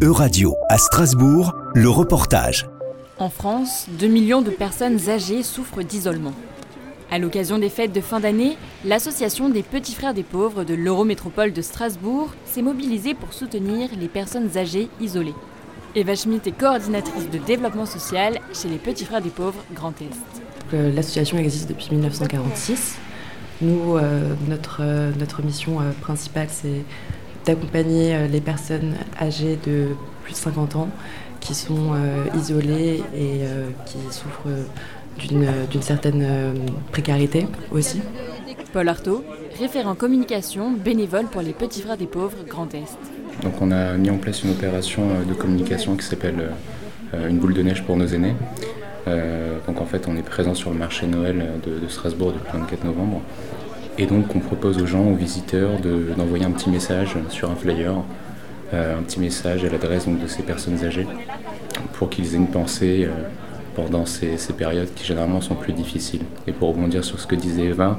Euradio à Strasbourg, le reportage. En France, 2 millions de personnes âgées souffrent d'isolement. À l'occasion des fêtes de fin d'année, l'association des Petits Frères des Pauvres de l'Eurométropole de Strasbourg s'est mobilisée pour soutenir les personnes âgées isolées. Eva Schmidt est coordinatrice de développement social chez les Petits Frères des Pauvres Grand Est. Euh, l'association existe depuis 1946. Nous, euh, notre, euh, notre mission principale, c'est d'accompagner les personnes âgées de plus de 50 ans qui sont isolées et qui souffrent d'une certaine précarité aussi. Paul Artaud, référent communication, bénévole pour les Petits Frères des Pauvres Grand Est. Donc on a mis en place une opération de communication qui s'appelle Une boule de neige pour nos aînés. donc en fait on est présent sur le marché Noël de, de Strasbourg depuis le 24 novembre et donc on propose aux gens, aux visiteurs, d'envoyer un petit message sur un flyer, euh, un petit message à l'adresse de ces personnes âgées, pour qu'ils aient une pensée euh, pendant ces, périodes qui généralement sont plus difficiles. Et pour rebondir sur ce que disait Eva,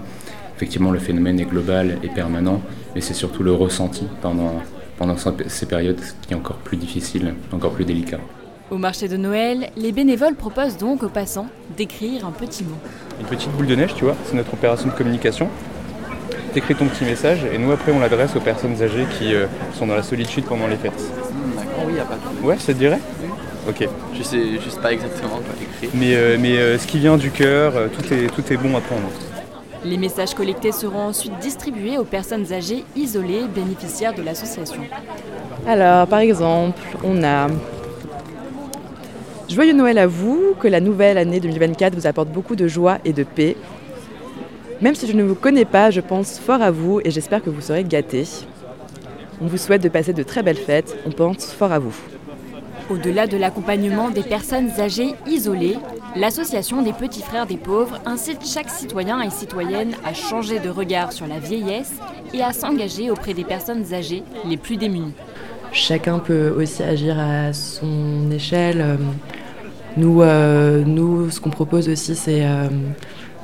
effectivement le phénomène est global et permanent, mais c'est surtout le ressenti pendant, pendant ces périodes qui est encore plus difficile, encore plus délicat. Au marché de Noël, les bénévoles proposent donc aux passants d'écrire un petit mot. Une petite boule de neige, tu vois, c'est notre opération de communication t'écris ton petit message et nous après on l'adresse aux personnes âgées qui euh, sont dans la solitude pendant les fêtes. Hmm, d'accord, oui, y a pas de... Ouais, ça te dirait Ok. Je sais juste pas exactement quoi écrire. Mais, euh, mais euh, ce qui vient du cœur, tout, est, tout est bon à prendre. Les messages collectés seront ensuite distribués aux personnes âgées isolées bénéficiaires de l'association. Alors, par exemple, on a Joyeux Noël à vous, que la nouvelle année 2024 vous apporte beaucoup de joie et de paix. Même si je ne vous connais pas, je pense fort à vous et j'espère que vous serez gâtés. On vous souhaite de passer de très belles fêtes, on pense fort à vous. Au-delà de l'accompagnement des personnes âgées isolées, l'association des petits frères des pauvres incite chaque citoyen et citoyenne à changer de regard sur la vieillesse et à s'engager auprès des personnes âgées les plus démunies. Chacun peut aussi agir à son échelle. Nous, euh, nous ce qu'on propose aussi, c'est euh,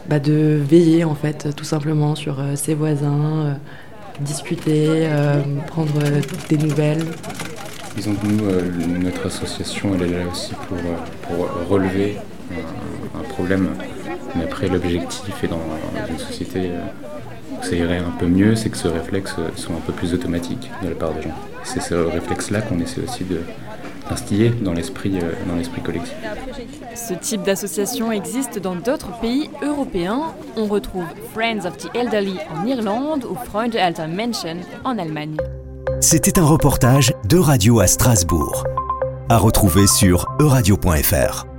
bah, de veiller en fait tout simplement sur euh, ses voisins, euh, discuter, euh, prendre des nouvelles. Disons que nous, notre association, elle est là aussi pour, pour relever un, problème. Mais après, l'objectif est dans une société où ça irait un peu mieux, c'est que ce réflexe soit un peu plus automatique de la part des gens. C'est ce réflexe-là qu'on essaie aussi de, instillé dans l'esprit euh, dans l'esprit collectif. Ce type d'association existe dans d'autres pays européens. On retrouve Friends of the Elderly en Irlande ou Freunde Alter Menschen en Allemagne. C'était un reportage de Radio à Strasbourg. À retrouver sur euradio.fr.